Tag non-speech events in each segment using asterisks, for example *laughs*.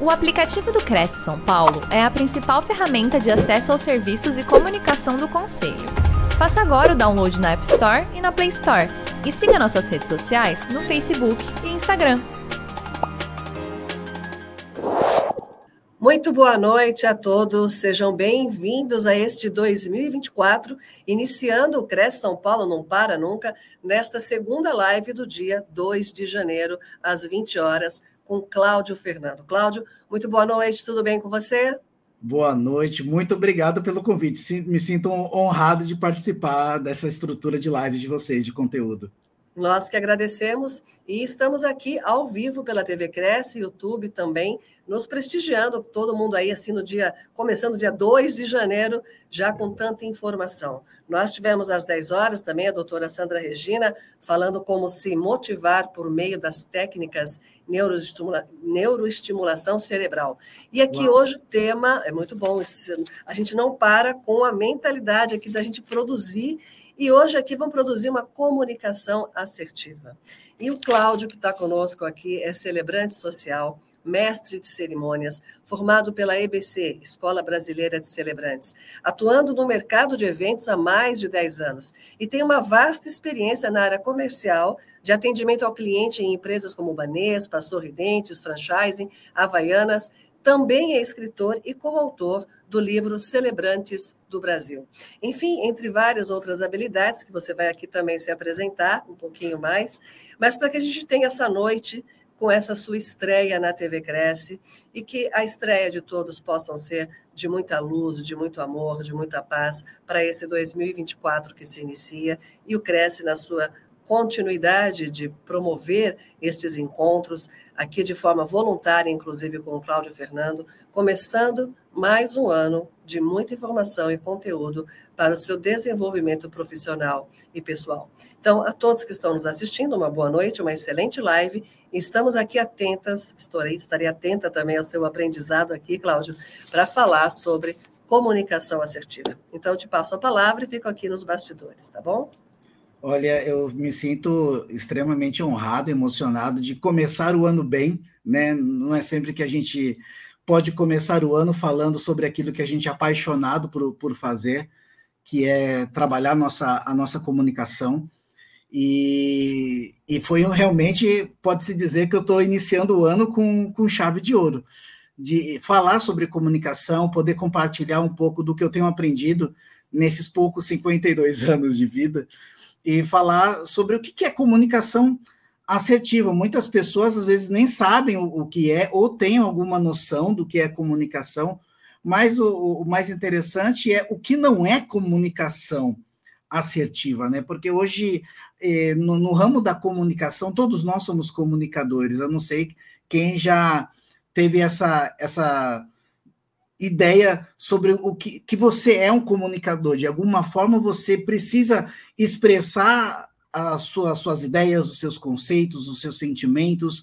O aplicativo do Cresce São Paulo é a principal ferramenta de acesso aos serviços e comunicação do Conselho. Faça agora o download na App Store e na Play Store. E siga nossas redes sociais no Facebook e Instagram. Muito boa noite a todos, sejam bem-vindos a este 2024, iniciando o Cresce São Paulo Não Para Nunca, nesta segunda live do dia 2 de janeiro, às 20 horas, com Cláudio Fernando. Cláudio, muito boa noite, tudo bem com você? Boa noite, muito obrigado pelo convite. Me sinto honrado de participar dessa estrutura de live de vocês, de conteúdo. Nós que agradecemos e estamos aqui ao vivo pela TV Cresce, YouTube também, nos prestigiando, todo mundo aí assim no dia, começando dia 2 de janeiro, já com tanta informação. Nós tivemos às 10 horas também a doutora Sandra Regina falando como se motivar por meio das técnicas neuroestimula neuroestimulação cerebral. E aqui Uau. hoje o tema é muito bom, a gente não para com a mentalidade aqui da gente produzir e hoje aqui vamos produzir uma comunicação assertiva. E o Cláudio, que está conosco aqui, é celebrante social, mestre de cerimônias, formado pela EBC, Escola Brasileira de Celebrantes, atuando no mercado de eventos há mais de 10 anos e tem uma vasta experiência na área comercial, de atendimento ao cliente em empresas como Banespa, Sorridentes, Franchising, Havaianas, também é escritor e coautor do livro Celebrantes do Brasil. Enfim, entre várias outras habilidades que você vai aqui também se apresentar um pouquinho mais, mas para que a gente tenha essa noite com essa sua estreia na TV Cresce e que a estreia de todos possam ser de muita luz, de muito amor, de muita paz para esse 2024 que se inicia e o Cresce na sua continuidade de promover estes encontros aqui de forma voluntária, inclusive com o Cláudio Fernando, começando mais um ano de muita informação e conteúdo para o seu desenvolvimento profissional e pessoal. Então, a todos que estão nos assistindo, uma boa noite, uma excelente live. Estamos aqui atentas, estarei, estarei atenta também ao seu aprendizado aqui, Cláudio, para falar sobre comunicação assertiva. Então, eu te passo a palavra e fico aqui nos bastidores, tá bom? Olha, eu me sinto extremamente honrado, emocionado de começar o ano bem, né? Não é sempre que a gente pode começar o ano falando sobre aquilo que a gente é apaixonado por, por fazer, que é trabalhar a nossa, a nossa comunicação. E, e foi realmente, pode-se dizer que eu estou iniciando o ano com, com chave de ouro, de falar sobre comunicação, poder compartilhar um pouco do que eu tenho aprendido nesses poucos 52 *laughs* anos de vida e falar sobre o que é comunicação assertiva. Muitas pessoas às vezes nem sabem o, o que é ou têm alguma noção do que é comunicação, mas o, o mais interessante é o que não é comunicação assertiva, né? Porque hoje eh, no, no, ramo da comunicação todos nós somos comunicadores. Eu não sei quem já teve essa essa ideia sobre o que, que você é um comunicador. De alguma forma, você precisa expressar as suas, suas ideias, os seus conceitos, os seus sentimentos,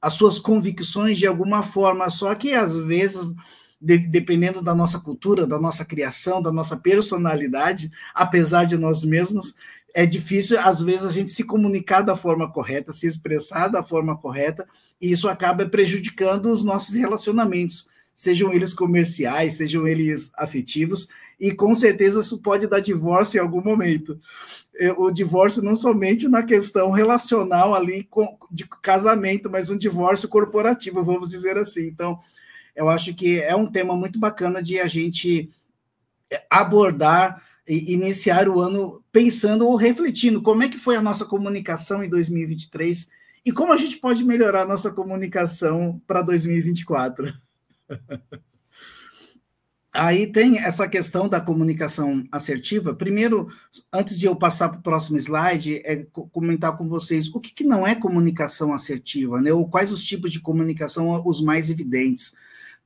as suas convicções de alguma forma. Só que, às vezes, de, dependendo da nossa cultura, da nossa criação, da nossa personalidade, apesar de nós mesmos, é difícil, às vezes, a gente se comunicar da forma correta, se expressar da forma correta, e isso acaba prejudicando os nossos relacionamentos sejam eles comerciais, sejam eles afetivos, e com certeza isso pode dar divórcio em algum momento. O divórcio não somente na questão relacional ali com, de casamento, mas um divórcio corporativo, vamos dizer assim. Então, eu acho que é um tema muito bacana de a gente abordar e iniciar o ano pensando ou refletindo como é que foi a nossa comunicação em 2023 e como a gente pode melhorar a nossa comunicação para 2024. *laughs* Aí tem essa questão da comunicação assertiva. Primeiro, antes de eu passar para o próximo slide, é comentar com vocês o que, que não é comunicação assertiva, né? Ou quais os tipos de comunicação os mais evidentes.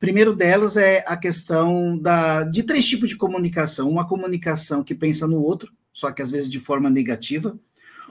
Primeiro delas é a questão da, de três tipos de comunicação: uma comunicação que pensa no outro, só que às vezes de forma negativa,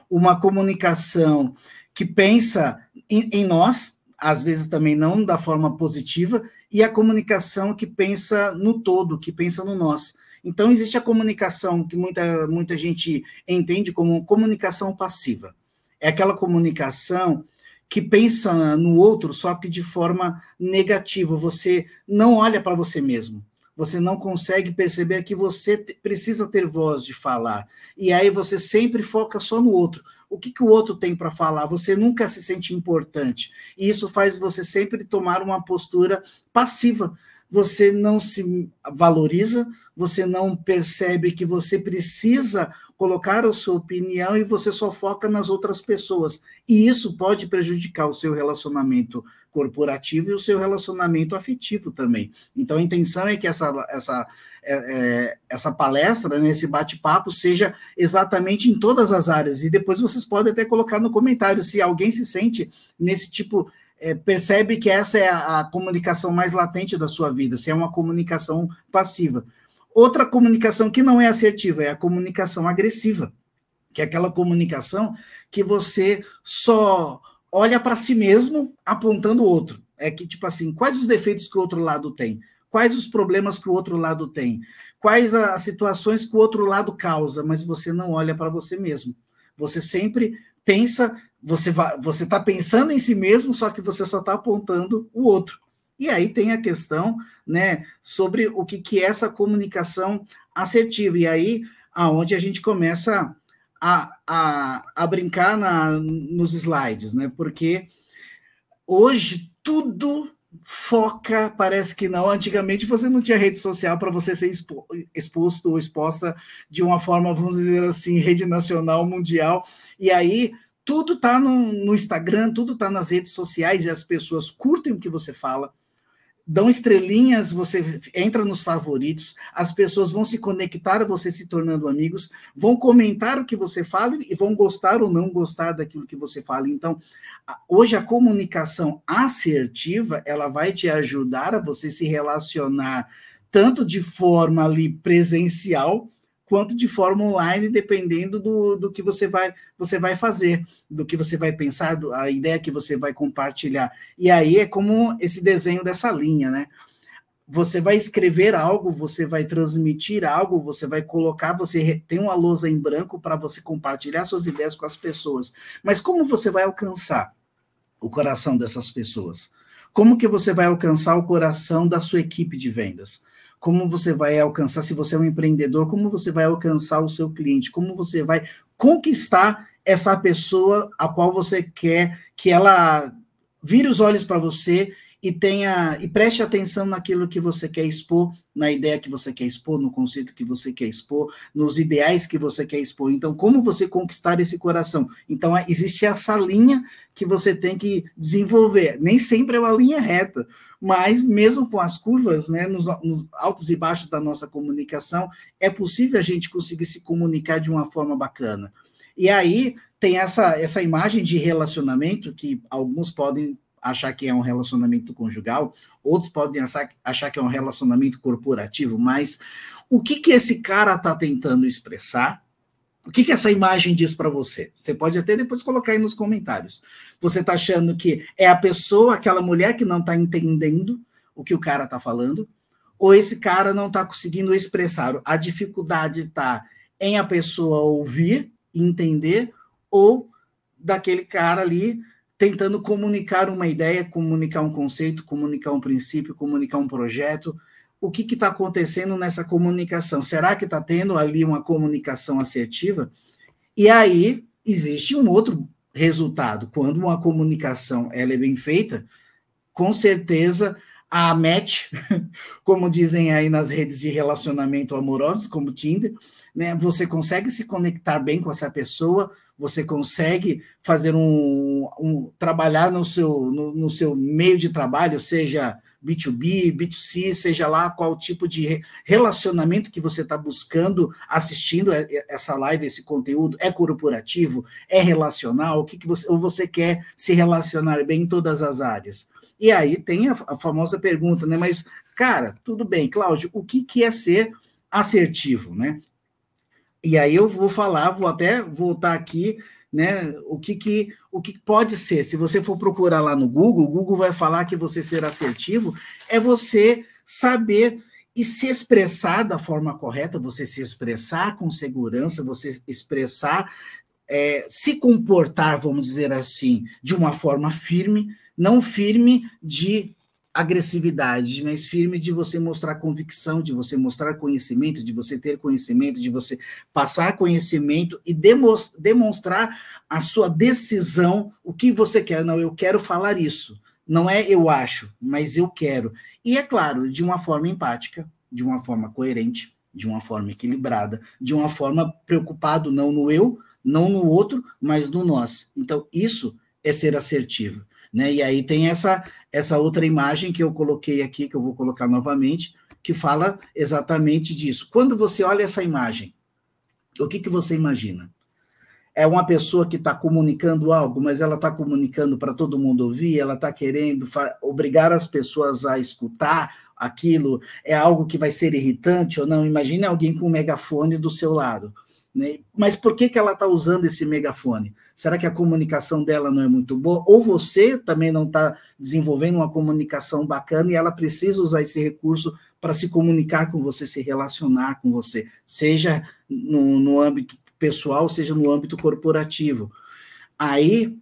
uma comunicação que pensa em, em nós, às vezes também não da forma positiva, e a comunicação que pensa no todo, que pensa no nós. Então, existe a comunicação que muita, muita gente entende como comunicação passiva. É aquela comunicação que pensa no outro, só que de forma negativa. Você não olha para você mesmo. Você não consegue perceber que você precisa ter voz de falar. E aí você sempre foca só no outro. O que, que o outro tem para falar? Você nunca se sente importante. E isso faz você sempre tomar uma postura passiva. Você não se valoriza, você não percebe que você precisa colocar a sua opinião e você só foca nas outras pessoas. E isso pode prejudicar o seu relacionamento corporativo e o seu relacionamento afetivo também. Então, a intenção é que essa, essa, é, é, essa palestra, né, esse bate-papo, seja exatamente em todas as áreas. E depois vocês podem até colocar no comentário se alguém se sente nesse tipo. É, percebe que essa é a, a comunicação mais latente da sua vida, se é uma comunicação passiva. Outra comunicação que não é assertiva é a comunicação agressiva, que é aquela comunicação que você só olha para si mesmo apontando o outro. É que, tipo assim, quais os defeitos que o outro lado tem? Quais os problemas que o outro lado tem? Quais as situações que o outro lado causa? Mas você não olha para você mesmo. Você sempre pensa, você você está pensando em si mesmo, só que você só está apontando o outro. E aí tem a questão, né, sobre o que, que é essa comunicação assertiva. E aí, aonde a gente começa a, a, a brincar na, nos slides, né? Porque hoje tudo foca, parece que não. Antigamente você não tinha rede social para você ser expo, exposto ou exposta de uma forma, vamos dizer assim, rede nacional, mundial. E aí tudo está no, no Instagram, tudo está nas redes sociais e as pessoas curtem o que você fala dão estrelinhas, você entra nos favoritos, as pessoas vão se conectar você se tornando amigos, vão comentar o que você fala e vão gostar ou não gostar daquilo que você fala. Então, hoje a comunicação assertiva, ela vai te ajudar a você se relacionar tanto de forma ali presencial, quanto de forma online, dependendo do, do que você vai, você vai fazer, do que você vai pensar, do, a ideia que você vai compartilhar. E aí é como esse desenho dessa linha, né? Você vai escrever algo, você vai transmitir algo, você vai colocar, você tem uma lousa em branco para você compartilhar suas ideias com as pessoas. Mas como você vai alcançar o coração dessas pessoas? Como que você vai alcançar o coração da sua equipe de vendas? Como você vai alcançar, se você é um empreendedor, como você vai alcançar o seu cliente, como você vai conquistar essa pessoa a qual você quer que ela vire os olhos para você e tenha e preste atenção naquilo que você quer expor, na ideia que você quer expor, no conceito que você quer expor, nos ideais que você quer expor. Então, como você conquistar esse coração? Então, existe essa linha que você tem que desenvolver. Nem sempre é uma linha reta, mas mesmo com as curvas, né, nos, nos, altos e baixos da nossa comunicação, é possível a gente conseguir se comunicar de uma forma bacana. E aí tem essa, essa imagem de relacionamento que alguns podem achar que é um relacionamento conjugal, outros podem achar, achar que é um relacionamento corporativo, mas o que, que esse cara está tentando expressar o que, que essa imagem diz para você? Você pode até depois colocar aí nos comentários. Você está achando que é a pessoa, aquela mulher que não está entendendo o que o cara está falando, ou esse cara não está conseguindo expressar? A dificuldade está em a pessoa ouvir, entender, ou daquele cara ali tentando comunicar uma ideia, comunicar um conceito, comunicar um princípio, comunicar um projeto, o que está acontecendo nessa comunicação? Será que está tendo ali uma comunicação assertiva? E aí existe um outro resultado. Quando uma comunicação ela é bem feita, com certeza a match, *laughs* como dizem aí nas redes de relacionamento amorosos, como Tinder, né, você consegue se conectar bem com essa pessoa, você consegue fazer um, um trabalhar no seu, no, no seu meio de trabalho, seja B2B, B2C, seja lá qual tipo de relacionamento que você está buscando assistindo essa live, esse conteúdo, é corporativo, é relacional, o que, que você, ou você quer se relacionar bem em todas as áreas. E aí tem a, a famosa pergunta, né? Mas, cara, tudo bem, Cláudio, o que, que é ser assertivo, né? E aí eu vou falar, vou até voltar aqui né? O que, que, o que pode ser? Se você for procurar lá no Google, o Google vai falar que você ser assertivo é você saber e se expressar da forma correta, você se expressar com segurança, você expressar é, se comportar, vamos dizer assim, de uma forma firme, não firme de agressividade, mas firme de você mostrar convicção, de você mostrar conhecimento, de você ter conhecimento, de você passar conhecimento e demonstrar a sua decisão, o que você quer. Não, eu quero falar isso. Não é eu acho, mas eu quero. E é claro, de uma forma empática, de uma forma coerente, de uma forma equilibrada, de uma forma preocupado não no eu, não no outro, mas no nós. Então, isso é ser assertivo. Né? E aí tem essa essa outra imagem que eu coloquei aqui, que eu vou colocar novamente, que fala exatamente disso. Quando você olha essa imagem, o que, que você imagina? É uma pessoa que está comunicando algo, mas ela está comunicando para todo mundo ouvir, ela está querendo obrigar as pessoas a escutar aquilo, é algo que vai ser irritante ou não? Imagine alguém com um megafone do seu lado. Né? Mas por que, que ela está usando esse megafone? Será que a comunicação dela não é muito boa? Ou você também não está desenvolvendo uma comunicação bacana e ela precisa usar esse recurso para se comunicar com você, se relacionar com você, seja no, no âmbito pessoal, seja no âmbito corporativo. Aí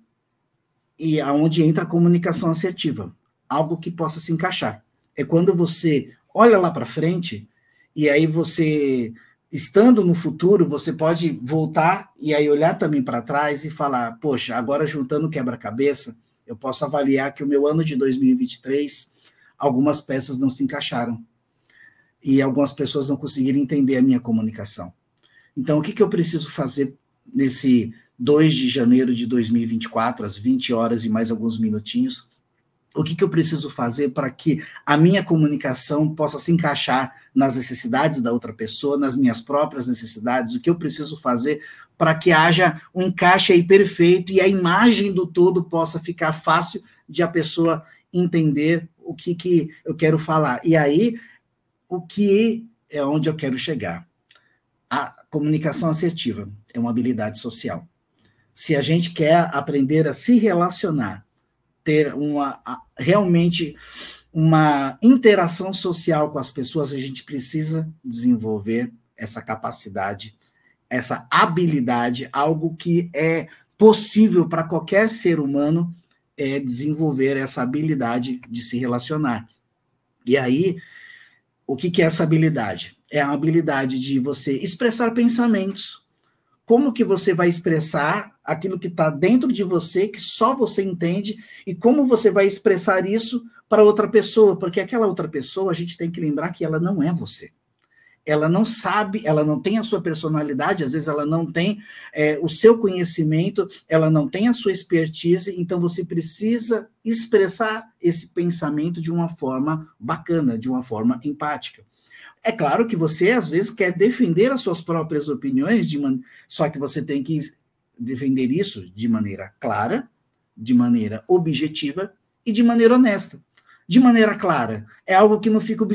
e aonde entra a comunicação assertiva, algo que possa se encaixar. É quando você olha lá para frente e aí você estando no futuro, você pode voltar e aí olhar também para trás e falar: poxa, agora juntando quebra-cabeça, eu posso avaliar que o meu ano de 2023, algumas peças não se encaixaram e algumas pessoas não conseguiram entender a minha comunicação. Então, o que, que eu preciso fazer nesse 2 de janeiro de 2024, às 20 horas e mais alguns minutinhos? O que, que eu preciso fazer para que a minha comunicação possa se encaixar nas necessidades da outra pessoa, nas minhas próprias necessidades, o que eu preciso fazer para que haja um encaixe aí perfeito e a imagem do todo possa ficar fácil de a pessoa entender o que, que eu quero falar. E aí, o que é onde eu quero chegar? A comunicação assertiva é uma habilidade social. Se a gente quer aprender a se relacionar ter uma realmente uma interação social com as pessoas, a gente precisa desenvolver essa capacidade, essa habilidade, algo que é possível para qualquer ser humano é desenvolver essa habilidade de se relacionar. E aí, o que, que é essa habilidade? É a habilidade de você expressar pensamentos, como que você vai expressar aquilo que está dentro de você, que só você entende, e como você vai expressar isso para outra pessoa, porque aquela outra pessoa, a gente tem que lembrar que ela não é você. Ela não sabe, ela não tem a sua personalidade, às vezes ela não tem é, o seu conhecimento, ela não tem a sua expertise, então você precisa expressar esse pensamento de uma forma bacana, de uma forma empática. É claro que você, às vezes, quer defender as suas próprias opiniões, de man... só que você tem que defender isso de maneira clara, de maneira objetiva e de maneira honesta. De maneira clara, é algo que não fica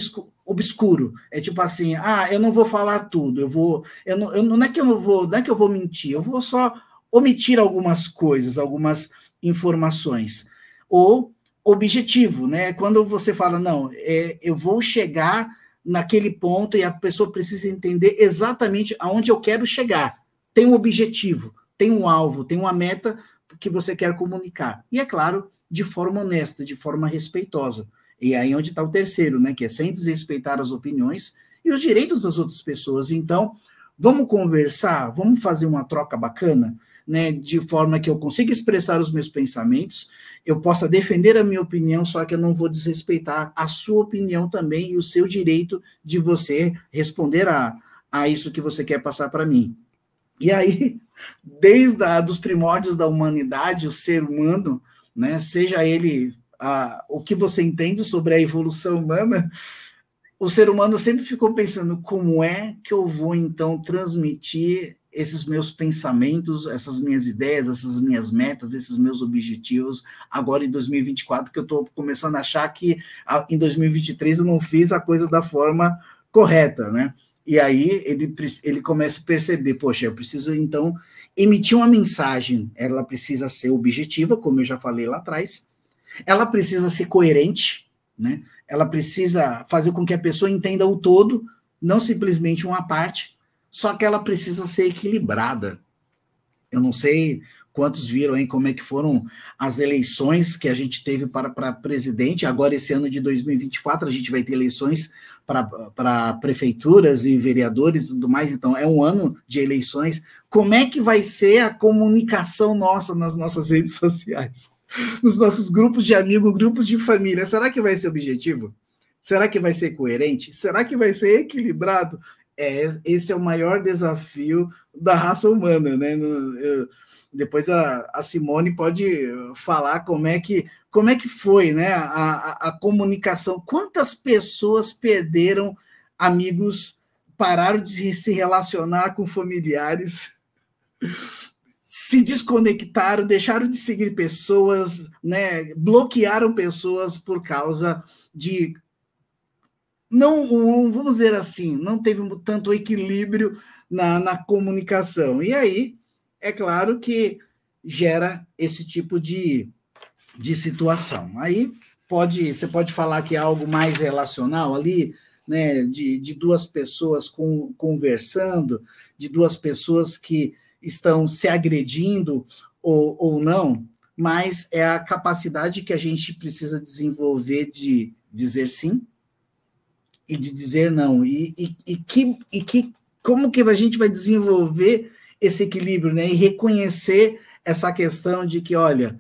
obscuro. É tipo assim, ah, eu não vou falar tudo, eu vou, eu não, eu, não é que eu não vou, não é que eu vou mentir, eu vou só omitir algumas coisas, algumas informações. Ou objetivo, né? Quando você fala, não, é, eu vou chegar naquele ponto e a pessoa precisa entender exatamente aonde eu quero chegar. Tem um objetivo, tem um alvo, tem uma meta que você quer comunicar. E é claro, de forma honesta, de forma respeitosa. E aí onde está o terceiro, né? Que é sem desrespeitar as opiniões e os direitos das outras pessoas. Então, vamos conversar, vamos fazer uma troca bacana né, de forma que eu consiga expressar os meus pensamentos, eu possa defender a minha opinião, só que eu não vou desrespeitar a sua opinião também e o seu direito de você responder a, a isso que você quer passar para mim. E aí, *laughs* desde a, dos primórdios da humanidade, o ser humano, né, seja ele a, o que você entende sobre a evolução humana, o ser humano sempre ficou pensando como é que eu vou então transmitir esses meus pensamentos, essas minhas ideias, essas minhas metas, esses meus objetivos agora em 2024, que eu estou começando a achar que em 2023 eu não fiz a coisa da forma correta, né? E aí ele, ele começa a perceber, poxa, eu preciso então emitir uma mensagem, ela precisa ser objetiva, como eu já falei lá atrás, ela precisa ser coerente, né? Ela precisa fazer com que a pessoa entenda o todo, não simplesmente uma parte, só que ela precisa ser equilibrada. Eu não sei quantos viram aí como é que foram as eleições que a gente teve para, para presidente. Agora, esse ano de 2024, a gente vai ter eleições para, para prefeituras e vereadores e tudo mais. Então, é um ano de eleições. Como é que vai ser a comunicação nossa nas nossas redes sociais? Nos nossos grupos de amigos, grupos de família. Será que vai ser objetivo? Será que vai ser coerente? Será que vai ser equilibrado? É, esse é o maior desafio da raça humana, né? Eu, depois a, a, Simone pode falar como é que como é que foi, né? A, a, a comunicação. Quantas pessoas perderam amigos, pararam de se relacionar com familiares, se desconectaram, deixaram de seguir pessoas, né? Bloquearam pessoas por causa de não, vamos dizer assim, não teve tanto equilíbrio na, na comunicação. E aí, é claro que gera esse tipo de, de situação. Aí pode, você pode falar que é algo mais relacional ali, né, de, de duas pessoas com, conversando, de duas pessoas que estão se agredindo ou, ou não, mas é a capacidade que a gente precisa desenvolver de dizer sim e de dizer não. E, e, e, que, e que como que a gente vai desenvolver esse equilíbrio, né? E reconhecer essa questão de que, olha,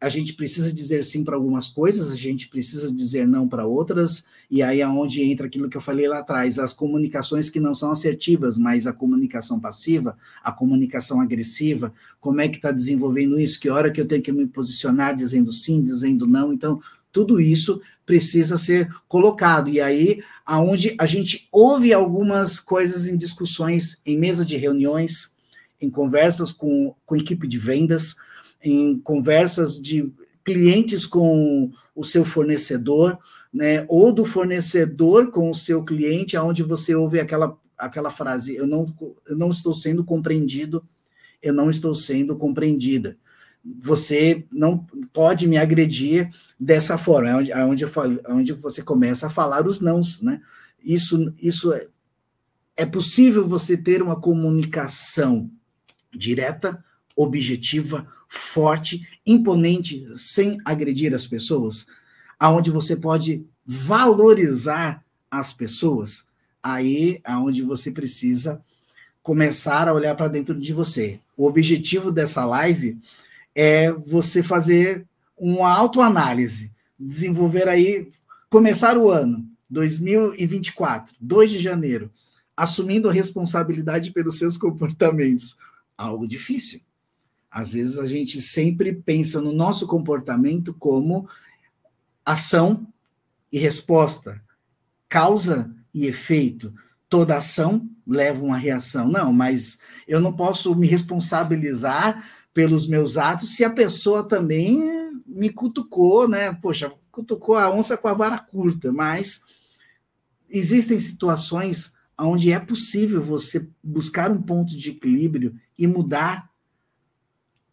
a gente precisa dizer sim para algumas coisas, a gente precisa dizer não para outras, e aí é onde entra aquilo que eu falei lá atrás, as comunicações que não são assertivas, mas a comunicação passiva, a comunicação agressiva, como é que está desenvolvendo isso, que hora que eu tenho que me posicionar dizendo sim, dizendo não, então tudo isso precisa ser colocado. E aí, aonde a gente ouve algumas coisas em discussões, em mesa de reuniões, em conversas com, com equipe de vendas, em conversas de clientes com o seu fornecedor, né, ou do fornecedor com o seu cliente, aonde você ouve aquela, aquela frase: eu não, eu não estou sendo compreendido, eu não estou sendo compreendida você não pode me agredir dessa forma, é onde, é onde, é onde você começa a falar os nãos, né? Isso, isso é, é possível você ter uma comunicação direta, objetiva, forte, imponente, sem agredir as pessoas, aonde você pode valorizar as pessoas, aí é onde você precisa começar a olhar para dentro de você. O objetivo dessa live é você fazer uma autoanálise, desenvolver aí, começar o ano 2024, 2 de janeiro, assumindo responsabilidade pelos seus comportamentos. Algo difícil. Às vezes a gente sempre pensa no nosso comportamento como ação e resposta, causa e efeito. Toda ação leva uma reação. Não, mas eu não posso me responsabilizar pelos meus atos se a pessoa também me cutucou, né? Poxa, cutucou a onça com a vara curta, mas existem situações onde é possível você buscar um ponto de equilíbrio e mudar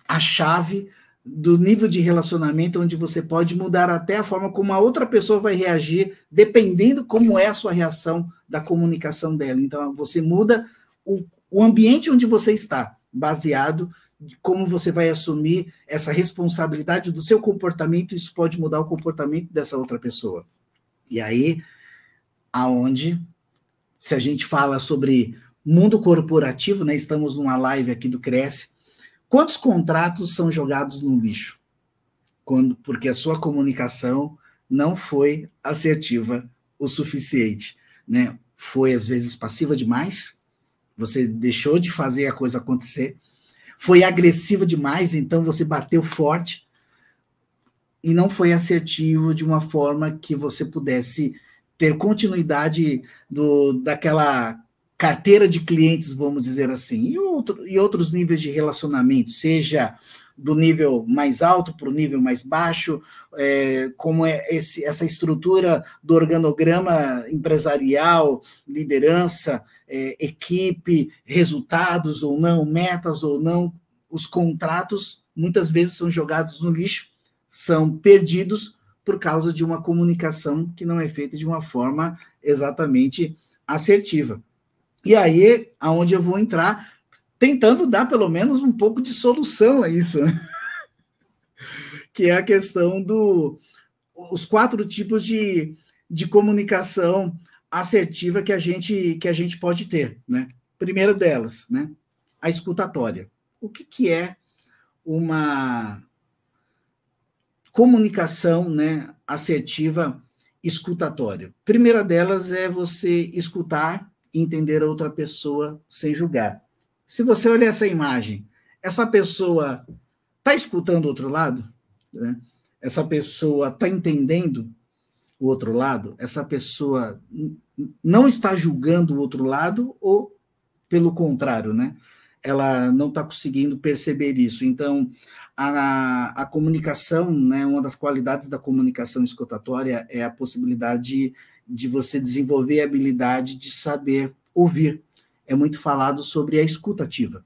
a chave do nível de relacionamento onde você pode mudar até a forma como a outra pessoa vai reagir, dependendo como é a sua reação da comunicação dela. Então, você muda o, o ambiente onde você está, baseado de como você vai assumir essa responsabilidade do seu comportamento, isso pode mudar o comportamento dessa outra pessoa. E aí, aonde, se a gente fala sobre mundo corporativo, né, estamos numa live aqui do Cresce, quantos contratos são jogados no lixo? Quando, porque a sua comunicação não foi assertiva o suficiente, né? Foi às vezes passiva demais, você deixou de fazer a coisa acontecer, foi agressiva demais, então você bateu forte. E não foi assertivo de uma forma que você pudesse ter continuidade do, daquela carteira de clientes, vamos dizer assim, e, outro, e outros níveis de relacionamento, seja do nível mais alto para o nível mais baixo, é, como é esse, essa estrutura do organograma empresarial, liderança, é, equipe, resultados ou não, metas ou não, os contratos muitas vezes são jogados no lixo, são perdidos por causa de uma comunicação que não é feita de uma forma exatamente assertiva. E aí, aonde eu vou entrar, tentando dar pelo menos um pouco de solução a isso, né? que é a questão do quatro tipos de, de comunicação assertiva que a gente que a gente pode ter, né? Primeira delas, né? A escutatória. O que, que é uma comunicação, né, assertiva escutatória? Primeira delas é você escutar e entender a outra pessoa sem julgar. Se você olhar essa imagem, essa pessoa está escutando o outro lado? Né? Essa pessoa está entendendo o outro lado? Essa pessoa não está julgando o outro lado ou, pelo contrário, né? ela não está conseguindo perceber isso. Então, a, a comunicação, né, uma das qualidades da comunicação escutatória é a possibilidade de, de você desenvolver a habilidade de saber ouvir. É muito falado sobre a escutativa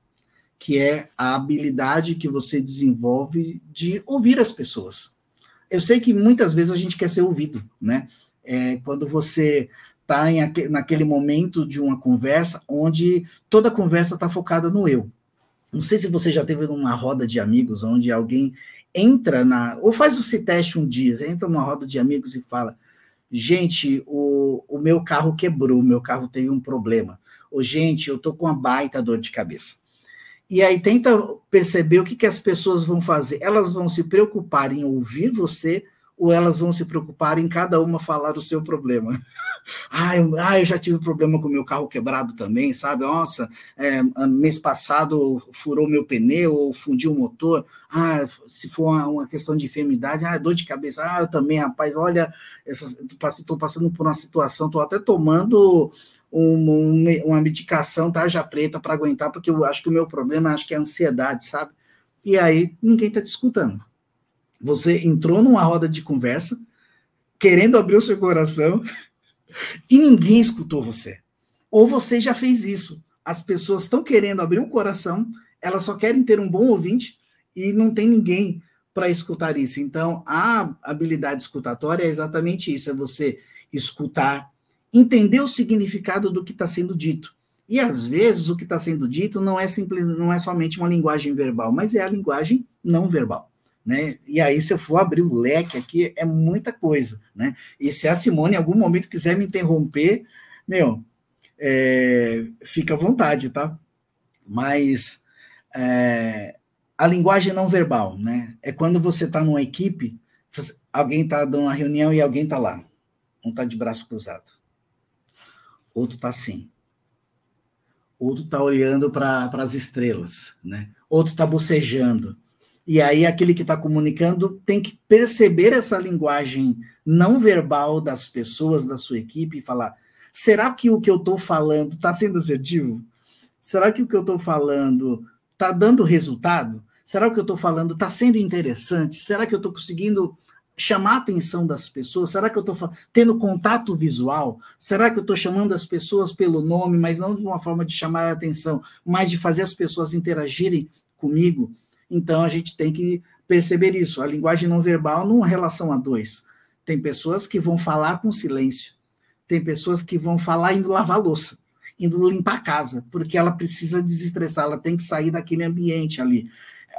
que é a habilidade que você desenvolve de ouvir as pessoas. Eu sei que muitas vezes a gente quer ser ouvido, né? É, quando você está naquele momento de uma conversa onde toda a conversa está focada no eu. Não sei se você já teve uma roda de amigos onde alguém entra na. Ou faz esse teste um dia, entra numa roda de amigos e fala: gente, o, o meu carro quebrou, o meu carro teve um problema. Ou, gente, eu tô com uma baita dor de cabeça. E aí tenta perceber o que, que as pessoas vão fazer. Elas vão se preocupar em ouvir você ou elas vão se preocupar em cada uma falar o seu problema? *laughs* Ah eu, ah, eu já tive problema com meu carro quebrado também, sabe? Nossa, é, mês passado furou meu pneu ou fundiu o motor. Ah, se for uma, uma, questão de enfermidade, ah, dor de cabeça. Ah, eu também, rapaz, olha, estou passando por uma situação, estou até tomando uma, uma medicação tarja preta para aguentar, porque eu acho que o meu problema acho que é ansiedade, sabe? E aí ninguém está te escutando. Você entrou numa roda de conversa, querendo abrir o seu coração, e ninguém escutou você. Ou você já fez isso. As pessoas estão querendo abrir um coração, elas só querem ter um bom ouvinte e não tem ninguém para escutar isso. Então, a habilidade escutatória é exatamente isso: é você escutar, entender o significado do que está sendo dito. E às vezes o que está sendo dito não é simples, não é somente uma linguagem verbal, mas é a linguagem não verbal. Né? E aí, se eu for abrir o leque aqui, é muita coisa. Né? E se a Simone em algum momento quiser me interromper, meu, é, fica à vontade, tá? Mas é, a linguagem não verbal, né? É quando você está numa equipe, alguém está dando uma reunião e alguém está lá. Um está de braço cruzado outro está assim. Outro está olhando para as estrelas, né? Outro está bocejando. E aí aquele que está comunicando tem que perceber essa linguagem não verbal das pessoas da sua equipe e falar: será que o que eu estou falando está sendo assertivo? Será que o que eu estou falando está dando resultado? Será que o que eu estou falando está sendo interessante? Será que eu estou conseguindo chamar a atenção das pessoas? Será que eu estou tendo contato visual? Será que eu estou chamando as pessoas pelo nome, mas não de uma forma de chamar a atenção, mas de fazer as pessoas interagirem comigo? Então a gente tem que perceber isso. A linguagem não verbal não relação a dois. Tem pessoas que vão falar com silêncio. Tem pessoas que vão falar indo lavar louça, indo limpar a casa, porque ela precisa desestressar, ela tem que sair daquele ambiente ali.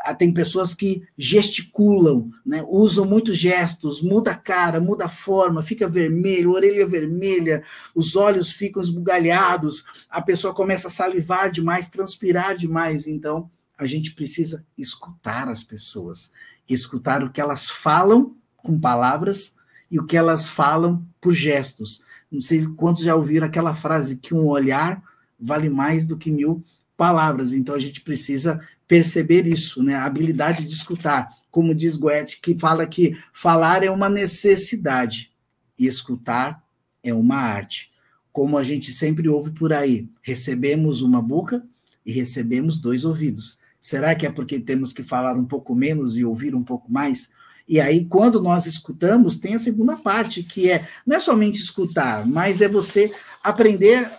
Ah, tem pessoas que gesticulam, né? usam muitos gestos, muda a cara, muda a forma, fica vermelho, orelha vermelha, os olhos ficam esbugalhados, a pessoa começa a salivar demais, transpirar demais. Então, a gente precisa escutar as pessoas, escutar o que elas falam com palavras e o que elas falam por gestos. Não sei quantos já ouviram aquela frase que um olhar vale mais do que mil palavras. Então, a gente precisa perceber isso, né? A habilidade de escutar, como diz Goethe, que fala que falar é uma necessidade e escutar é uma arte. Como a gente sempre ouve por aí, recebemos uma boca e recebemos dois ouvidos. Será que é porque temos que falar um pouco menos e ouvir um pouco mais? E aí, quando nós escutamos, tem a segunda parte, que é não é somente escutar, mas é você aprender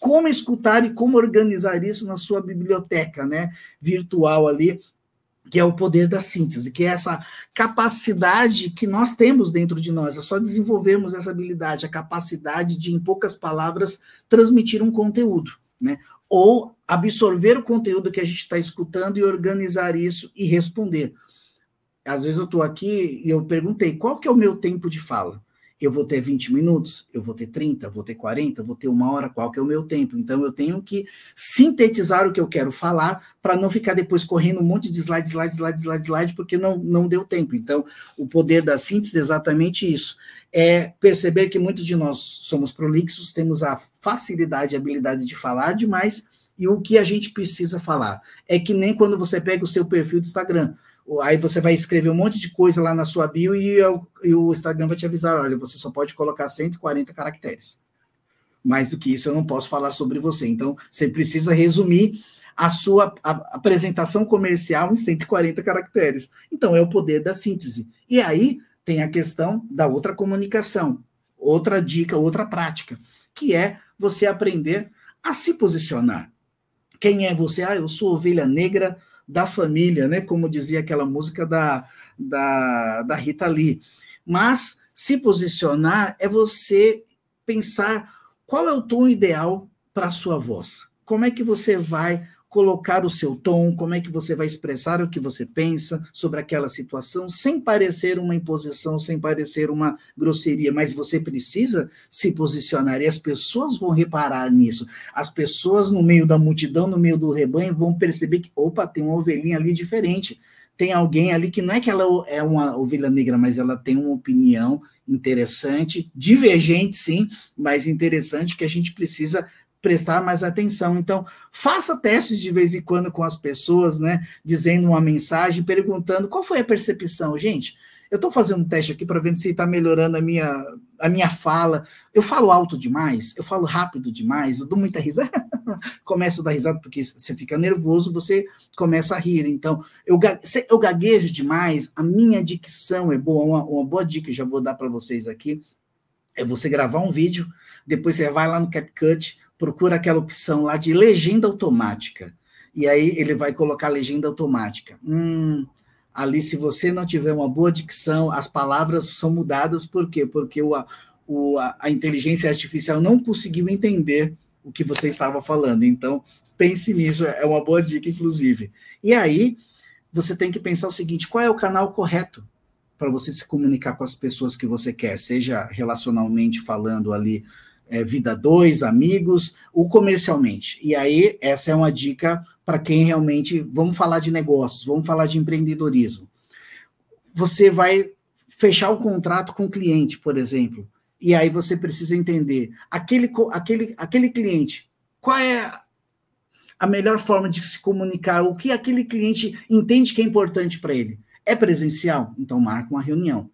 como escutar e como organizar isso na sua biblioteca, né, virtual ali, que é o poder da síntese, que é essa capacidade que nós temos dentro de nós, é só desenvolvermos essa habilidade, a capacidade de, em poucas palavras, transmitir um conteúdo, né? ou absorver o conteúdo que a gente está escutando e organizar isso e responder. Às vezes eu estou aqui e eu perguntei, qual que é o meu tempo de fala? Eu vou ter 20 minutos, eu vou ter 30, vou ter 40, vou ter uma hora, qual que é o meu tempo? Então eu tenho que sintetizar o que eu quero falar para não ficar depois correndo um monte de slide, slide, slide, slide, slide, porque não, não deu tempo. Então, o poder da síntese é exatamente isso. É perceber que muitos de nós somos prolixos, temos a facilidade e habilidade de falar demais, e o que a gente precisa falar. É que nem quando você pega o seu perfil do Instagram aí você vai escrever um monte de coisa lá na sua bio e, e, o Instagram vai te avisar, olha, você só pode colocar 140 caracteres. Mais do que isso eu não posso falar sobre você. Então, você precisa resumir a sua a, apresentação comercial em 140 caracteres. Então, é o poder da síntese. E aí tem a questão da outra comunicação, outra dica, outra prática, que é você aprender a se posicionar. Quem é você? Ah, eu sou ovelha negra da família, né? Como dizia aquela música da, da, da Rita Lee. Mas se posicionar é você pensar qual é o tom ideal para a sua voz. Como é que você vai colocar o seu tom, como é que você vai expressar o que você pensa sobre aquela situação, sem parecer uma imposição, sem parecer uma grosseria, mas você precisa se posicionar e as pessoas vão reparar nisso. As pessoas no meio da multidão, no meio do rebanho, vão perceber que, opa, tem uma ovelhinha ali diferente. Tem alguém ali que não é que ela é uma ovelha negra, mas ela tem uma opinião interessante, divergente sim, mas interessante que a gente precisa prestar mais atenção. Então, faça testes de vez em quando com as pessoas, né? Dizendo uma mensagem, perguntando qual foi a percepção. Gente, eu estou fazendo um teste aqui para ver se está melhorando a minha, a minha fala. Eu falo alto demais, eu falo rápido demais, eu dou muita risada. *laughs* Começo a dar risada porque você fica nervoso, você começa a rir. Então, eu, eu gaguejo demais, a minha dicção é boa. Uma, uma boa dica que já vou dar para vocês aqui é você gravar um vídeo, depois você vai lá no CapCut, procura aquela opção lá de legenda automática. E aí ele vai colocar legenda automática. Hum, ali, se você não tiver uma boa dicção, as palavras são mudadas, por quê? Porque o, o, a inteligência artificial não conseguiu entender o que você estava falando. Então, pense nisso, é uma boa dica, inclusive. E aí, você tem que pensar o seguinte: qual é o canal correto para você se comunicar com as pessoas que você quer, seja relacionalmente falando ali é, Vida 2, Amigos, o comercialmente. E aí, essa é uma dica para quem realmente. Vamos falar de negócios, vamos falar de empreendedorismo. Você vai fechar o contrato com o cliente, por exemplo, e aí você precisa entender aquele, aquele, aquele cliente, qual é a melhor forma de se comunicar, o que aquele cliente entende que é importante para ele. É presencial? Então marca uma reunião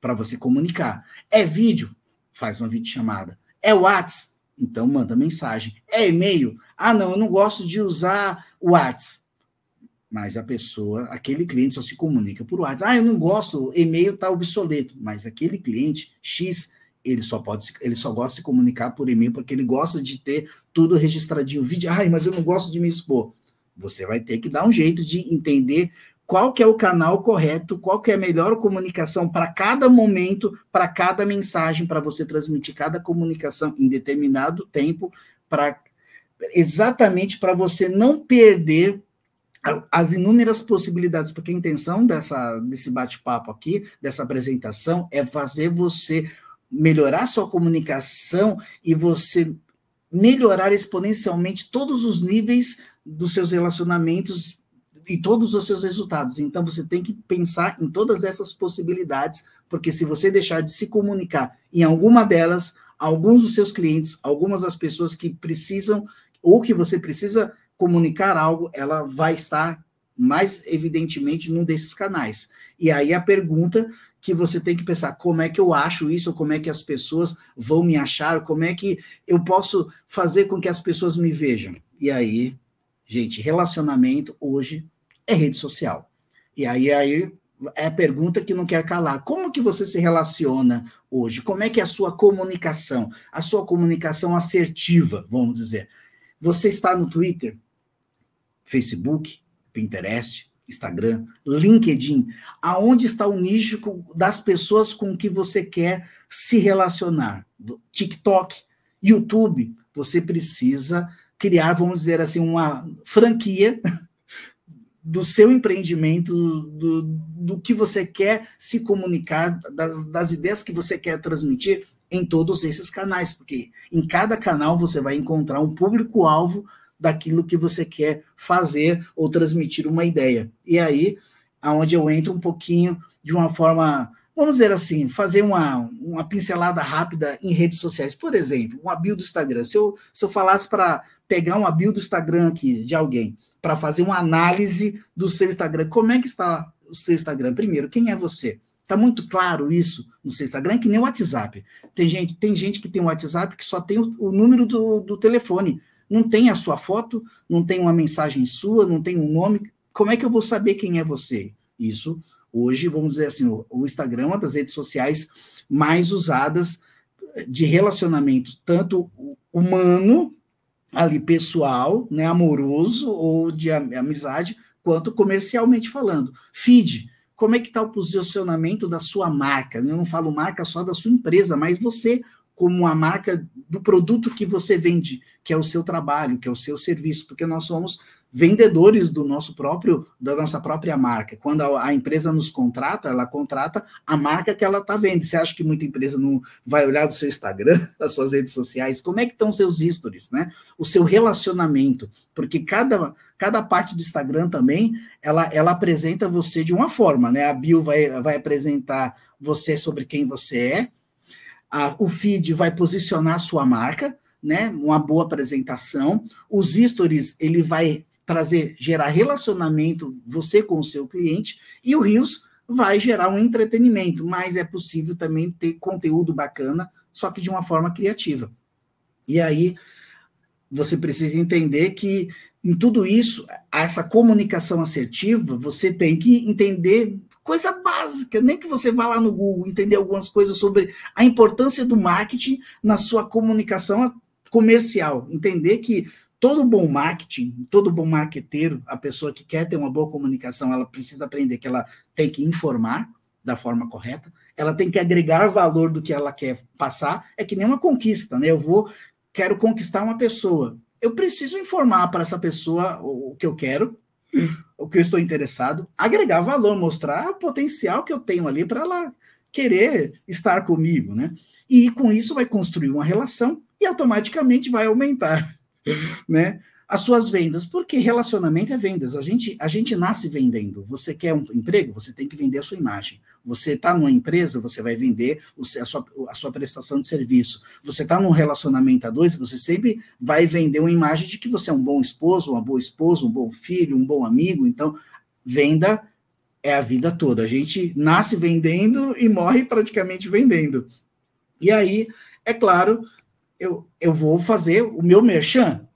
para você comunicar. É vídeo? Faz uma videochamada. É WhatsApp? Então manda mensagem. É e-mail? Ah, não, eu não gosto de usar o WhatsApp. Mas a pessoa, aquele cliente só se comunica por WhatsApp. Ah, eu não gosto, e-mail está obsoleto. Mas aquele cliente X, ele só pode, ele só gosta de se comunicar por e-mail porque ele gosta de ter tudo registradinho. Vídeo, ai, mas eu não gosto de me expor. Você vai ter que dar um jeito de entender qual que é o canal correto, qual que é a melhor comunicação para cada momento, para cada mensagem, para você transmitir cada comunicação em determinado tempo, para exatamente para você não perder as inúmeras possibilidades, porque a intenção dessa, desse bate-papo aqui, dessa apresentação, é fazer você melhorar sua comunicação e você melhorar exponencialmente todos os níveis dos seus relacionamentos e todos os seus resultados. Então você tem que pensar em todas essas possibilidades, porque se você deixar de se comunicar em alguma delas, alguns dos seus clientes, algumas das pessoas que precisam ou que você precisa comunicar algo, ela vai estar mais evidentemente num desses canais. E aí a pergunta que você tem que pensar, como é que eu acho isso, como é que as pessoas vão me achar, como é que eu posso fazer com que as pessoas me vejam. E aí, gente, relacionamento hoje é rede social. E aí, aí é a pergunta que não quer calar. Como que você se relaciona hoje? Como é que é a sua comunicação? A sua comunicação assertiva, vamos dizer. Você está no Twitter, Facebook, Pinterest, Instagram, LinkedIn, aonde está o nicho das pessoas com que você quer se relacionar? TikTok, YouTube, você precisa criar, vamos dizer assim, uma franquia do seu empreendimento, do, do que você quer se comunicar, das, das ideias que você quer transmitir em todos esses canais, porque em cada canal você vai encontrar um público-alvo daquilo que você quer fazer ou transmitir uma ideia. E aí, aonde eu entro um pouquinho de uma forma, vamos dizer assim, fazer uma, uma pincelada rápida em redes sociais. Por exemplo, uma bio do Instagram. Se eu, se eu falasse para pegar uma bio do Instagram aqui de alguém, para fazer uma análise do seu Instagram, como é que está o seu Instagram? Primeiro, quem é você? Está muito claro isso no seu Instagram, que nem o WhatsApp. Tem gente, tem gente que tem o WhatsApp que só tem o, o número do, do telefone não tem a sua foto, não tem uma mensagem sua, não tem um nome. Como é que eu vou saber quem é você? Isso, hoje, vamos dizer assim, o Instagram é uma das redes sociais mais usadas de relacionamento, tanto humano, ali pessoal, né, amoroso ou de amizade, quanto comercialmente falando. Feed, como é que está o posicionamento da sua marca? Eu não falo marca só da sua empresa, mas você como a marca do produto que você vende, que é o seu trabalho, que é o seu serviço, porque nós somos vendedores do nosso próprio da nossa própria marca. Quando a, a empresa nos contrata, ela contrata a marca que ela está vendo. Você acha que muita empresa não vai olhar do seu Instagram, *laughs* das suas redes sociais? Como é que estão seus stories, né? O seu relacionamento, porque cada cada parte do Instagram também, ela ela apresenta você de uma forma, né? A bio vai vai apresentar você sobre quem você é, a, o feed vai posicionar a sua marca, né? Uma boa apresentação. Os stories, ele vai trazer, gerar relacionamento você com o seu cliente, e o Rios vai gerar um entretenimento, mas é possível também ter conteúdo bacana, só que de uma forma criativa. E aí você precisa entender que em tudo isso, essa comunicação assertiva, você tem que entender coisa básica, nem que você vá lá no Google entender algumas coisas sobre a importância do marketing na sua comunicação comercial, entender que todo bom marketing, todo bom marqueteiro, a pessoa que quer ter uma boa comunicação, ela precisa aprender que ela tem que informar da forma correta, ela tem que agregar valor do que ela quer passar, é que nem uma conquista, né? Eu vou quero conquistar uma pessoa. Eu preciso informar para essa pessoa o que eu quero, o que eu estou interessado, agregar valor, mostrar o potencial que eu tenho ali para ela querer estar comigo, né? E com isso vai construir uma relação e automaticamente vai aumentar, *laughs* né? as suas vendas, porque relacionamento é vendas. A gente, a gente nasce vendendo. Você quer um emprego, você tem que vender a sua imagem. Você está numa empresa, você vai vender a, sua, a sua prestação de serviço. Você está num relacionamento a dois, você sempre vai vender uma imagem de que você é um bom esposo, uma boa esposa, um bom filho, um bom amigo. Então, venda é a vida toda. A gente nasce vendendo e morre praticamente vendendo. E aí, é claro, eu, eu vou fazer o meu merchan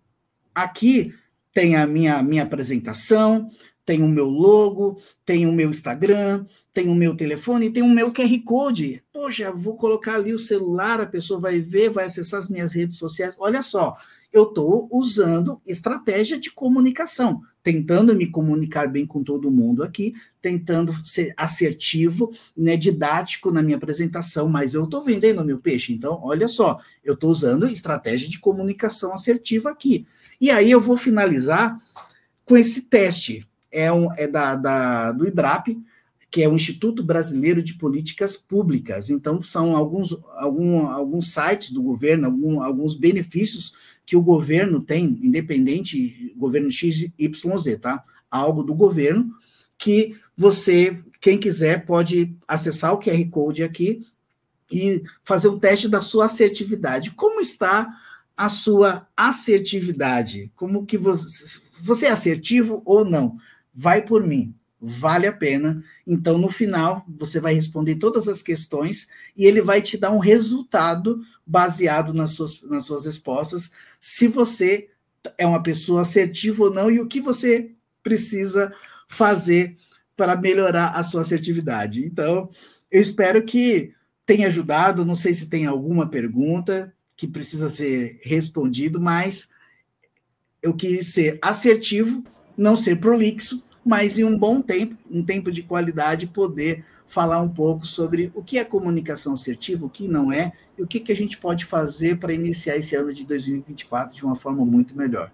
Aqui tem a minha, minha apresentação, tem o meu logo, tem o meu Instagram, tem o meu telefone, tem o meu QR Code. Poxa, vou colocar ali o celular, a pessoa vai ver, vai acessar as minhas redes sociais. Olha só, eu estou usando estratégia de comunicação, tentando me comunicar bem com todo mundo aqui, tentando ser assertivo, né, didático na minha apresentação, mas eu estou vendendo meu peixe. Então, olha só, eu estou usando estratégia de comunicação assertiva aqui. E aí eu vou finalizar com esse teste. É, um, é da, da, do IBRAP, que é o Instituto Brasileiro de Políticas Públicas. Então, são alguns, algum, alguns sites do governo, algum, alguns benefícios que o governo tem, independente, governo XYZ, tá? Algo do governo que você, quem quiser, pode acessar o QR Code aqui e fazer um teste da sua assertividade. Como está a sua assertividade. Como que você, você é assertivo ou não? Vai por mim, vale a pena. Então, no final, você vai responder todas as questões e ele vai te dar um resultado baseado nas suas, nas suas respostas, se você é uma pessoa assertiva ou não e o que você precisa fazer para melhorar a sua assertividade. Então, eu espero que tenha ajudado. Não sei se tem alguma pergunta que precisa ser respondido, mas eu quis ser assertivo, não ser prolixo, mas em um bom tempo, um tempo de qualidade, poder falar um pouco sobre o que é comunicação assertiva, o que não é, e o que, que a gente pode fazer para iniciar esse ano de 2024 de uma forma muito melhor.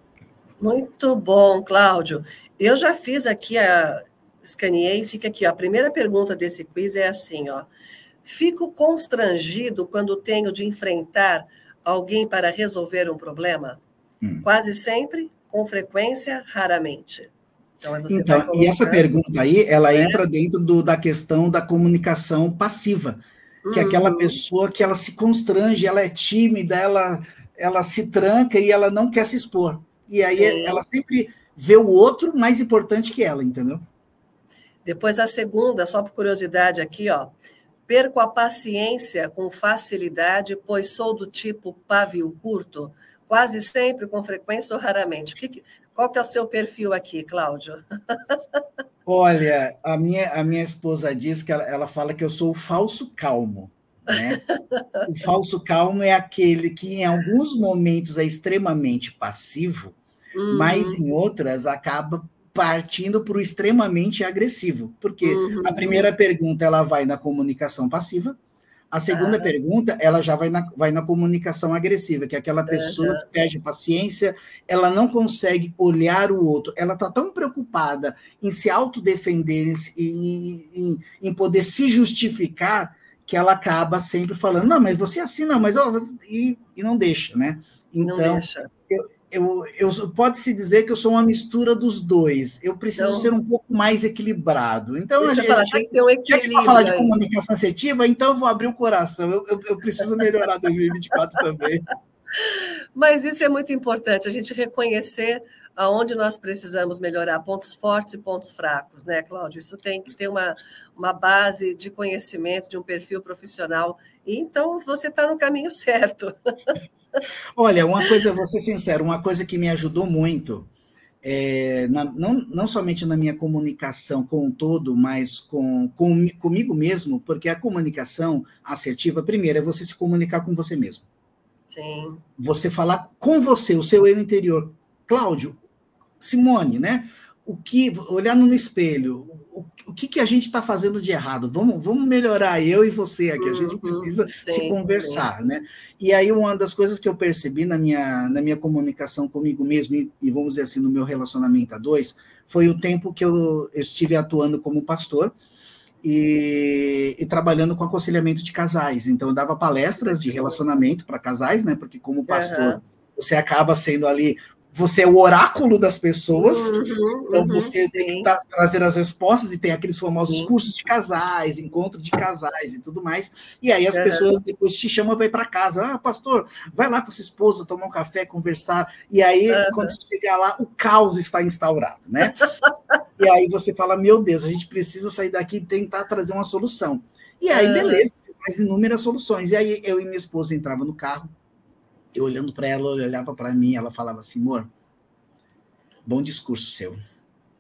Muito bom, Cláudio. Eu já fiz aqui a escaneei, fica aqui, ó. A primeira pergunta desse quiz é assim, ó. Fico constrangido quando tenho de enfrentar alguém para resolver um problema? Hum. Quase sempre, com frequência, raramente. Então, então e essa pergunta aí, ela é. entra dentro do, da questão da comunicação passiva, que uhum. é aquela uhum. pessoa que ela se constrange, ela é tímida, ela, ela se tranca e ela não quer se expor. E aí Sim. ela sempre vê o outro mais importante que ela, entendeu? Depois a segunda, só por curiosidade aqui, ó. Perco a paciência com facilidade, pois sou do tipo pavio curto, quase sempre, com frequência ou raramente. Que, qual que é o seu perfil aqui, Cláudio? *laughs* Olha, a minha, a minha esposa diz que ela, ela fala que eu sou o falso calmo. Né? o falso calmo é aquele que, em alguns momentos, é extremamente passivo, uhum. mas em outras acaba partindo para o extremamente agressivo, porque uhum. a primeira pergunta ela vai na comunicação passiva, a segunda ah. pergunta ela já vai na, vai na comunicação agressiva, que é aquela pessoa uhum. que perde paciência, ela não consegue olhar o outro, ela está tão preocupada em se autodefender, em, em, em poder se justificar, que ela acaba sempre falando, não, mas você não, mas oh, e, e não deixa, né? Então, não deixa. Eu, eu, eu pode-se dizer que eu sou uma mistura dos dois. Eu preciso então, ser um pouco mais equilibrado. Então, a gente, falar, tem que ter um equilíbrio. falar de comunicação assertiva, então eu vou abrir o coração. Eu, eu, eu preciso melhorar *laughs* 2024 também. Mas isso é muito importante, a gente reconhecer aonde nós precisamos melhorar, pontos fortes e pontos fracos, né, Cláudio? Isso tem que ter uma, uma base de conhecimento, de um perfil profissional. E então você está no caminho certo. *laughs* Olha, uma coisa, vou ser sincero, uma coisa que me ajudou muito, é, na, não, não somente na minha comunicação com o todo, mas com, com, comigo mesmo, porque a comunicação assertiva, primeiro, é você se comunicar com você mesmo. Sim. Você falar com você, o seu eu interior. Cláudio, Simone, né? O que, olhar no espelho, o, que, que a gente está fazendo de errado? Vamos, vamos melhorar eu e você aqui. A gente uhum, precisa sim, se conversar, né? E aí uma das coisas que eu percebi na minha, na minha comunicação comigo mesmo e, e vamos dizer assim no meu relacionamento a dois foi o tempo que eu, eu estive atuando como pastor. E, e, trabalhando com aconselhamento de casais. Então, eu dava palestras de relacionamento para casais, né? Porque, como pastor, uhum. você acaba sendo ali você é o oráculo das pessoas, uhum, então uhum, você tem que trazer as respostas e tem aqueles famosos cursos de casais, encontro de casais e tudo mais. E aí as pessoas depois te chamam para ir para casa. Ah, pastor, vai lá com sua esposa tomar um café, conversar. E aí, quando você chegar lá, o caos está instaurado, né? e aí você fala: Meu Deus, a gente precisa sair daqui e tentar trazer uma solução. E aí, beleza, você faz inúmeras soluções. E aí eu e minha esposa entrava no carro eu olhando para ela, ela olhava para mim, ela falava assim, amor, bom discurso seu.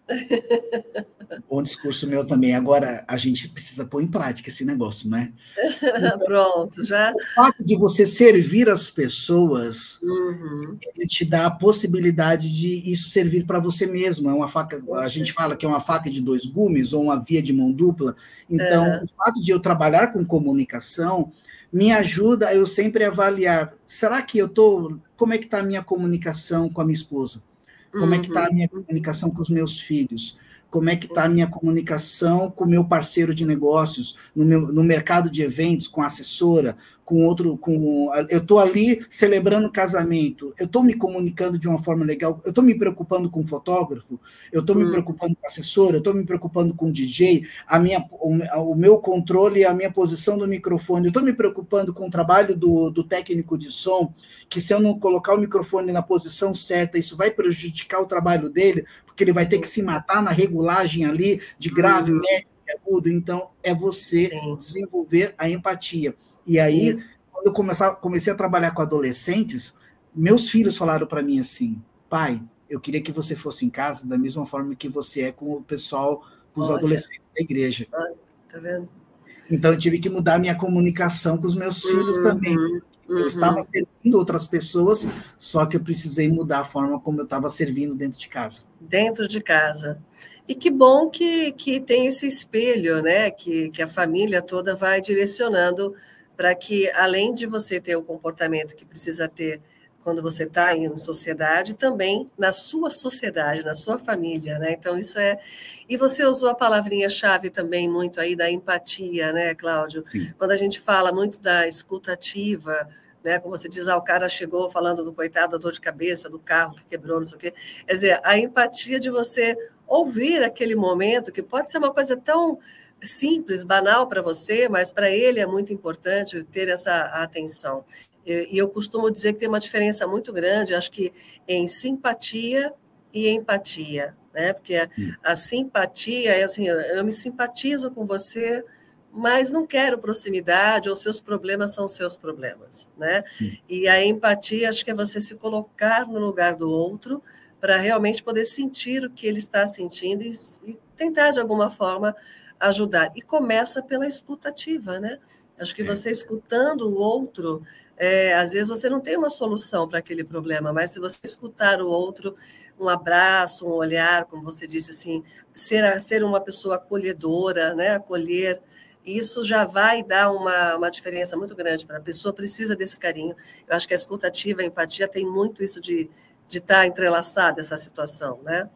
*laughs* bom discurso meu também. Agora a gente precisa pôr em prática esse negócio, né? Então, *laughs* Pronto, já. O fato de você servir as pessoas, uhum. te dá a possibilidade de isso servir para você mesmo. É uma faca, a gente fala que é uma faca de dois gumes ou uma via de mão dupla. Então, uhum. o fato de eu trabalhar com comunicação, me ajuda a eu sempre avaliar, será que eu estou, como é que está a minha comunicação com a minha esposa? Como uhum. é que está a minha comunicação com os meus filhos? como é que está a minha comunicação com o meu parceiro de negócios, no, meu, no mercado de eventos, com a assessora, com outro, com eu estou ali celebrando casamento, eu estou me comunicando de uma forma legal, eu estou me preocupando com o fotógrafo, eu estou hum. me preocupando com a assessora, eu estou me preocupando com o DJ, a minha, o, o meu controle, a minha posição do microfone, eu estou me preocupando com o trabalho do, do técnico de som, que se eu não colocar o microfone na posição certa, isso vai prejudicar o trabalho dele, porque ele vai ter que se matar na regulagem ali de grave, uhum. médio e agudo. Então, é você Sim. desenvolver a empatia. E aí, Isso. quando eu começar, comecei a trabalhar com adolescentes, meus filhos falaram para mim assim: pai, eu queria que você fosse em casa da mesma forma que você é com o pessoal, com os Olha. adolescentes da igreja. Olha, tá vendo? Então, eu tive que mudar minha comunicação com os meus filhos uhum. também Uhum. Eu estava servindo outras pessoas, só que eu precisei mudar a forma como eu estava servindo dentro de casa. Dentro de casa. E que bom que, que tem esse espelho, né? Que, que a família toda vai direcionando para que, além de você ter o comportamento que precisa ter quando você está em sociedade, também na sua sociedade, na sua família, né? Então, isso é. E você usou a palavrinha-chave também muito aí da empatia, né, Cláudio? Sim. Quando a gente fala muito da escutativa, né? Como você diz, ah, o cara chegou falando do coitado da dor de cabeça, do carro que quebrou, não sei o quê. Quer dizer, a empatia de você ouvir aquele momento, que pode ser uma coisa tão simples, banal para você, mas para ele é muito importante ter essa atenção. E eu costumo dizer que tem uma diferença muito grande, acho que em simpatia e empatia, né? Porque a, hum. a simpatia é assim, eu me simpatizo com você, mas não quero proximidade, ou seus problemas são seus problemas, né? Sim. E a empatia, acho que é você se colocar no lugar do outro para realmente poder sentir o que ele está sentindo e, e, tentar, de alguma forma, ajudar. E começa pela escutativa, né? Acho que você escutando o outro, é, às vezes você não tem uma solução para aquele problema, mas se você escutar o outro, um abraço, um olhar, como você disse assim, ser, ser uma pessoa acolhedora, né, acolher, isso já vai dar uma, uma diferença muito grande para a pessoa, precisa desse carinho. Eu acho que a escutativa, a empatia tem muito isso de de estar tá entrelaçada essa situação, né?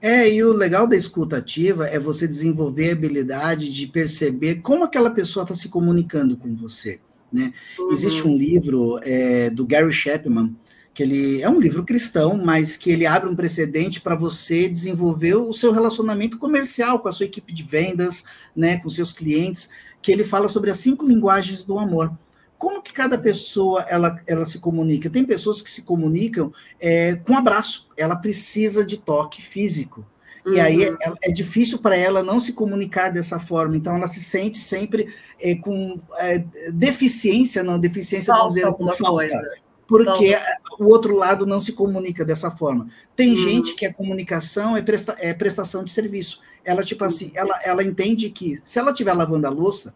É, e o legal da escutativa é você desenvolver a habilidade de perceber como aquela pessoa está se comunicando com você. Né? Uhum. Existe um livro é, do Gary Chapman, que ele é um livro cristão, mas que ele abre um precedente para você desenvolver o seu relacionamento comercial com a sua equipe de vendas, né, com seus clientes, que ele fala sobre as cinco linguagens do amor. Como que cada pessoa ela, ela se comunica? Tem pessoas que se comunicam é, com abraço, ela precisa de toque físico. E uhum. aí é, é difícil para ela não se comunicar dessa forma, então ela se sente sempre é, com é, deficiência, não, deficiência, falta dizer assim, falta, coisa. porque o outro lado não se comunica dessa forma. Tem uhum. gente que a comunicação é, presta, é prestação de serviço. Ela, tipo assim, uhum. ela, ela entende que se ela estiver lavando a louça,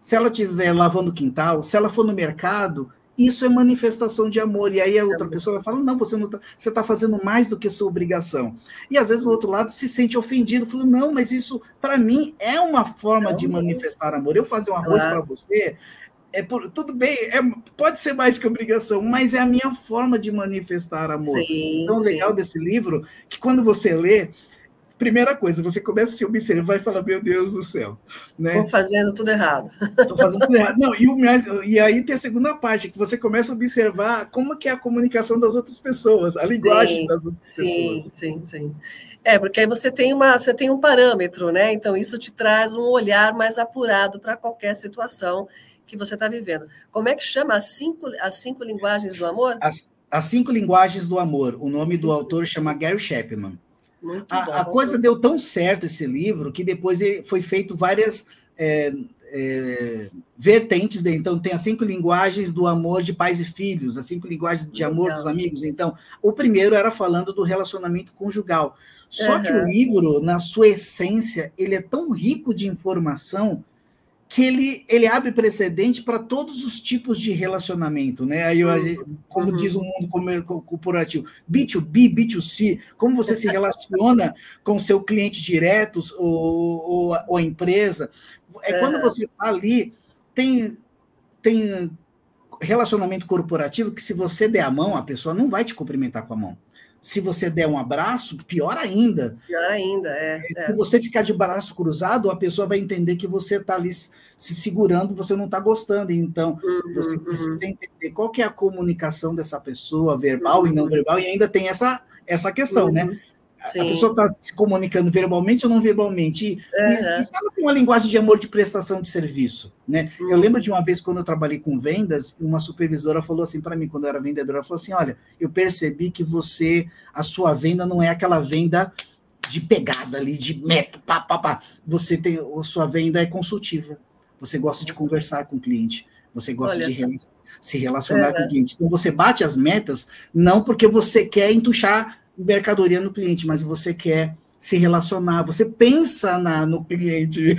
se ela estiver lavando o quintal, se ela for no mercado, isso é manifestação de amor. E aí a outra pessoa vai falar: não, você não tá, você está fazendo mais do que sua obrigação. E às vezes o outro lado se sente ofendido, falando: não, mas isso para mim é uma forma de manifestar amor. Eu fazer um arroz para você. É por, tudo bem, é, pode ser mais que obrigação, mas é a minha forma de manifestar amor. Sim, então, o legal desse livro que quando você lê, primeira coisa, você começa a se observar e fala, meu Deus do céu. Estou né? fazendo tudo errado. Estou fazendo tudo errado. Não, e, o e aí tem a segunda parte, que você começa a observar como que é a comunicação das outras pessoas, a linguagem sim, das outras sim, pessoas. Sim, sim, sim. É, porque aí você tem, uma, você tem um parâmetro, né? Então, isso te traz um olhar mais apurado para qualquer situação que você está vivendo. Como é que chama as cinco, as cinco linguagens do amor? As, as cinco linguagens do amor. O nome do autor chama Gary Chapman. Muito a, bom, a coisa deu tão certo esse livro que depois foi feito várias é, é, vertentes dele. Então, tem as cinco linguagens do amor de pais e filhos, as cinco linguagens de amor Legal. dos amigos. Então, o primeiro era falando do relacionamento conjugal. Só uhum. que o livro, na sua essência, ele é tão rico de informação que ele, ele abre precedente para todos os tipos de relacionamento, né? Aí, como uhum. diz o mundo corporativo, B2B, B2C, como você se relaciona com seu cliente direto ou, ou, ou a empresa. É quando você está ali, tem, tem relacionamento corporativo que se você der a mão, a pessoa não vai te cumprimentar com a mão. Se você der um abraço, pior ainda. Pior ainda, é. é. Se você ficar de braço cruzado, a pessoa vai entender que você está ali se segurando, você não está gostando. Então, uhum, você uhum. precisa uhum. entender qual que é a comunicação dessa pessoa, verbal uhum. e não uhum. verbal, e ainda tem essa, essa questão, né? Sim. A pessoa está se comunicando verbalmente ou não verbalmente. E, uhum. e, e sabe com uma linguagem de amor de prestação de serviço, né? Uhum. Eu lembro de uma vez quando eu trabalhei com vendas, uma supervisora falou assim para mim, quando eu era vendedora, falou assim: olha, eu percebi que você, a sua venda não é aquela venda de pegada ali, de método, pá, pá, pá. Você tem, a sua venda é consultiva. Você gosta de conversar com o cliente. Você gosta olha, de se relacionar com o cliente. Então você bate as metas não porque você quer entuchar mercadoria no cliente, mas você quer se relacionar, você pensa na, no cliente.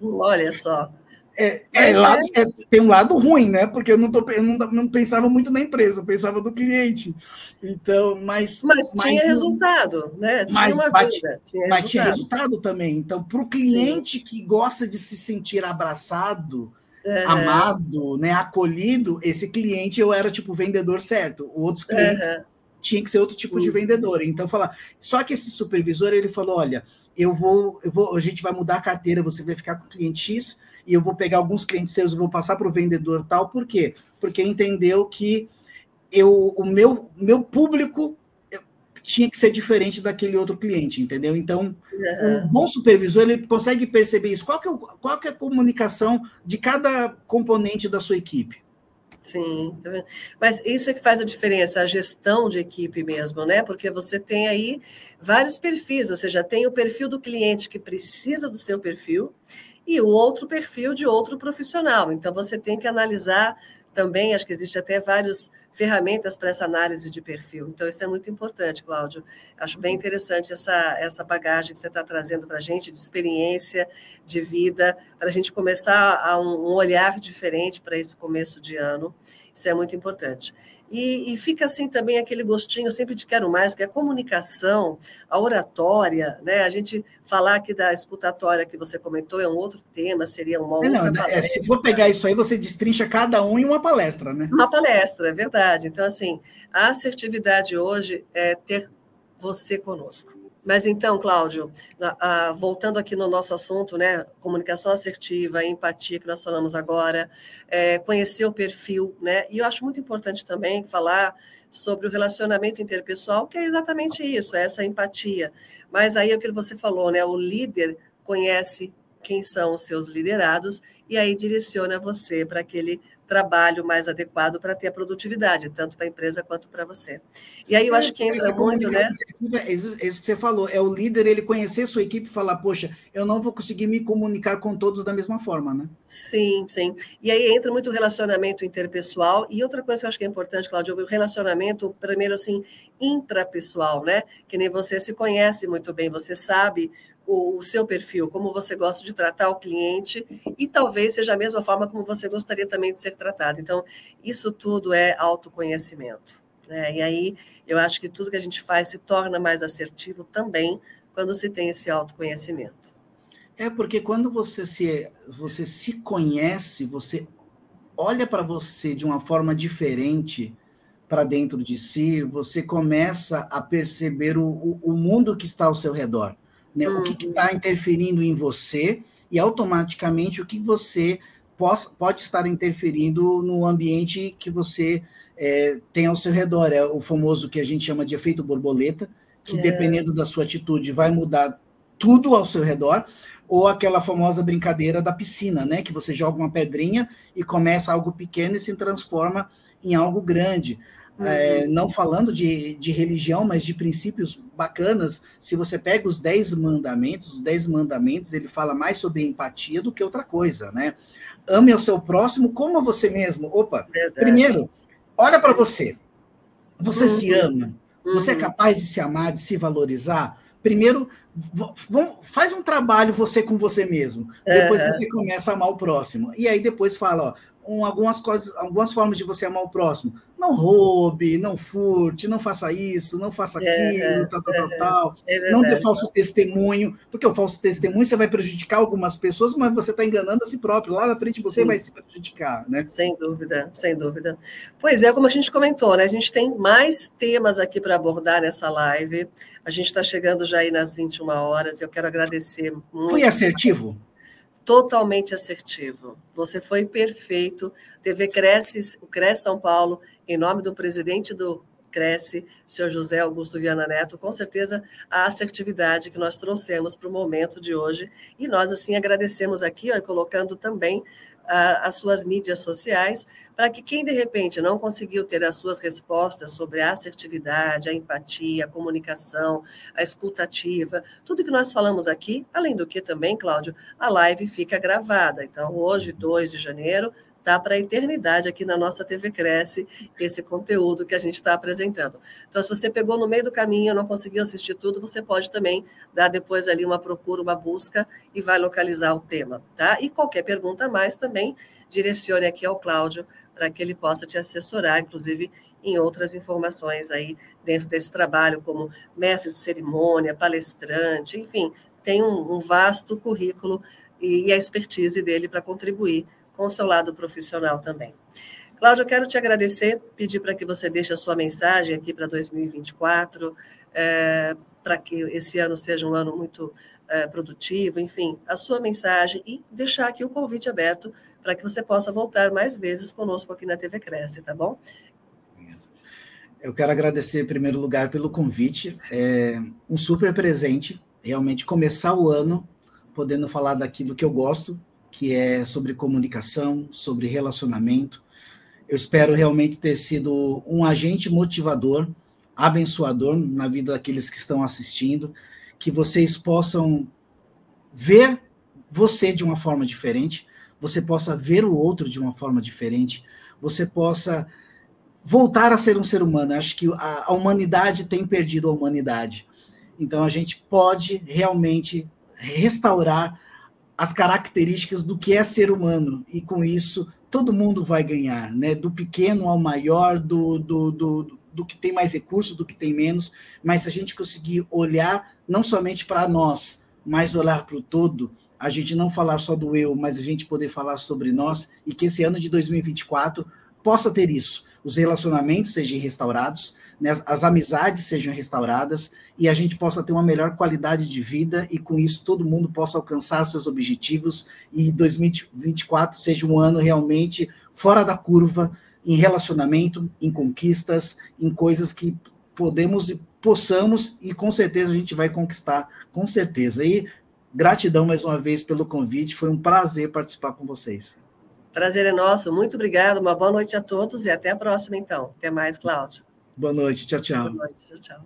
Olha só. É, é, lado, é, tem um lado ruim, né? Porque eu não, tô, eu não, não pensava muito na empresa, eu pensava do cliente. Então, mas. Mas, mas tinha resultado, né? Tinha mas, uma vida. Tinha mas resultado. tinha resultado também. Então, para o cliente Sim. que gosta de se sentir abraçado, uhum. amado, né, acolhido, esse cliente eu era tipo vendedor certo. Outros clientes uhum. Tinha que ser outro tipo uhum. de vendedor. Então, falar. Só que esse supervisor ele falou: olha, eu vou, eu vou, a gente vai mudar a carteira, você vai ficar com o cliente X e eu vou pegar alguns clientes seus vou passar para o vendedor tal, por quê? Porque entendeu que eu, o meu, meu público tinha que ser diferente daquele outro cliente, entendeu? Então, uhum. um bom supervisor, ele consegue perceber isso. Qual que, é, qual que é a comunicação de cada componente da sua equipe? Sim, tá mas isso é que faz a diferença, a gestão de equipe mesmo, né? Porque você tem aí vários perfis, você já tem o perfil do cliente que precisa do seu perfil, e o outro perfil de outro profissional. Então, você tem que analisar também, acho que existe até várias ferramentas para essa análise de perfil. Então, isso é muito importante, Cláudio. Acho bem interessante essa, essa bagagem que você está trazendo para a gente, de experiência, de vida, para a gente começar a um, um olhar diferente para esse começo de ano. Isso é muito importante. E, e, fica assim também aquele gostinho sempre de quero mais, que é a comunicação, a oratória, né? A gente falar aqui da escutatória que você comentou é um outro tema, seria uma outra não, palestra. É, se for pegar isso aí, você destrincha cada um em uma palestra, né? Uma palestra, é verdade. Então, assim, a assertividade hoje é ter você conosco. Mas então, Cláudio, voltando aqui no nosso assunto, né, comunicação assertiva, empatia que nós falamos agora, é, conhecer o perfil, né, e eu acho muito importante também falar sobre o relacionamento interpessoal, que é exatamente isso, é essa empatia. Mas aí é o que você falou, né, o líder conhece quem são os seus liderados e aí direciona você para aquele trabalho mais adequado para ter a produtividade, tanto para a empresa quanto para você. E aí eu é, acho que entra muito, né? É isso, é isso que você falou, é o líder ele conhecer sua equipe e falar, poxa, eu não vou conseguir me comunicar com todos da mesma forma, né? Sim, sim. E aí entra muito o relacionamento interpessoal e outra coisa que eu acho que é importante, Claudio, o relacionamento, primeiro assim, intrapessoal, né? Que nem você se conhece muito bem, você sabe o, o, seu perfil, como você gosta de tratar o cliente e talvez seja a mesma forma como você gostaria também de ser tratado. Então, isso tudo é autoconhecimento. Né? E aí, eu acho que tudo que a gente faz se torna mais assertivo também quando se tem esse autoconhecimento. É porque quando você se, você se conhece, você olha para você de uma forma diferente para dentro de si, você começa a perceber o, o, o mundo que está ao seu redor né? Uhum. O que está interferindo em você e automaticamente o que você pode, pode estar interferindo no ambiente que você é, tem ao seu redor. É o famoso que a gente chama de efeito borboleta, que é. dependendo da sua atitude vai mudar tudo ao seu redor, ou aquela famosa brincadeira da piscina, né? Que você joga uma pedrinha e começa algo pequeno e se transforma em algo grande. Uhum. É, não falando de, de religião, mas de princípios bacanas, se você pega os dez mandamentos, os dez mandamentos, ele fala mais sobre empatia do que outra coisa, né? Ame ao seu próximo como a você mesmo. Opa, Verdade. primeiro, olha para você. Você uhum. se ama? Você é uhum. capaz de se amar, de se valorizar? Primeiro, faz um trabalho você com você mesmo. Depois uhum. você começa a amar o próximo. E aí depois fala, ó, um, algumas coisas, algumas formas de você amar o próximo. Não roube, não furte, não faça isso, não faça é, aquilo, é, tal, tal, é, tal, é não dê falso testemunho, porque o falso testemunho você vai prejudicar algumas pessoas, mas você está enganando a si próprio. Lá na frente você Sim. vai se prejudicar, né? Sem dúvida, sem dúvida. Pois é, como a gente comentou, né? A gente tem mais temas aqui para abordar nessa live. A gente está chegando já aí nas 21 horas. Eu quero agradecer muito. Foi assertivo? Totalmente assertivo. Você foi perfeito. TV Cresce, o Cresce São Paulo, em nome do presidente do Cresce, senhor José Augusto Viana Neto, com certeza a assertividade que nós trouxemos para o momento de hoje. E nós, assim, agradecemos aqui, ó, colocando também as suas mídias sociais, para que quem de repente não conseguiu ter as suas respostas sobre a assertividade, a empatia, a comunicação, a escutativa, tudo que nós falamos aqui, além do que também, Cláudio, a live fica gravada. Então, hoje, 2 de janeiro, tá para a eternidade aqui na nossa TV Cresce, esse conteúdo que a gente está apresentando. Então, se você pegou no meio do caminho, não conseguiu assistir tudo, você pode também dar depois ali uma procura, uma busca e vai localizar o tema, tá? E qualquer pergunta a mais também, direcione aqui ao Cláudio para que ele possa te assessorar, inclusive em outras informações aí dentro desse trabalho, como mestre de cerimônia, palestrante, enfim, tem um, um vasto currículo e, e a expertise dele para contribuir com o seu lado profissional também. Cláudio, eu quero te agradecer, pedir para que você deixe a sua mensagem aqui para 2024, é, para que esse ano seja um ano muito é, produtivo, enfim, a sua mensagem e deixar aqui o convite aberto para que você possa voltar mais vezes conosco aqui na TV Cresce, tá bom? Eu quero agradecer, em primeiro lugar, pelo convite. É um super presente, realmente começar o ano podendo falar daquilo que eu gosto, que é sobre comunicação, sobre relacionamento. Eu espero realmente ter sido um agente motivador, abençoador na vida daqueles que estão assistindo, que vocês possam ver você de uma forma diferente, você possa ver o outro de uma forma diferente, você possa voltar a ser um ser humano. Acho que a humanidade tem perdido a humanidade. Então a gente pode realmente restaurar as características do que é ser humano, e com isso todo mundo vai ganhar, né? do pequeno ao maior, do, do, do, do que tem mais recursos, do que tem menos, mas se a gente conseguir olhar não somente para nós, mas olhar para o todo, a gente não falar só do eu, mas a gente poder falar sobre nós, e que esse ano de 2024 possa ter isso, os relacionamentos sejam restaurados, né, as amizades sejam restauradas e a gente possa ter uma melhor qualidade de vida e com isso todo mundo possa alcançar seus objetivos e 2024 seja um ano realmente fora da curva em relacionamento, em conquistas, em coisas que podemos e possamos e com certeza a gente vai conquistar, com certeza. E gratidão mais uma vez pelo convite, foi um prazer participar com vocês. Prazer é nosso, muito obrigado, uma boa noite a todos e até a próxima então. Até mais, Cláudio. Boa noite, tchau, tchau. Boa noite, tchau, tchau.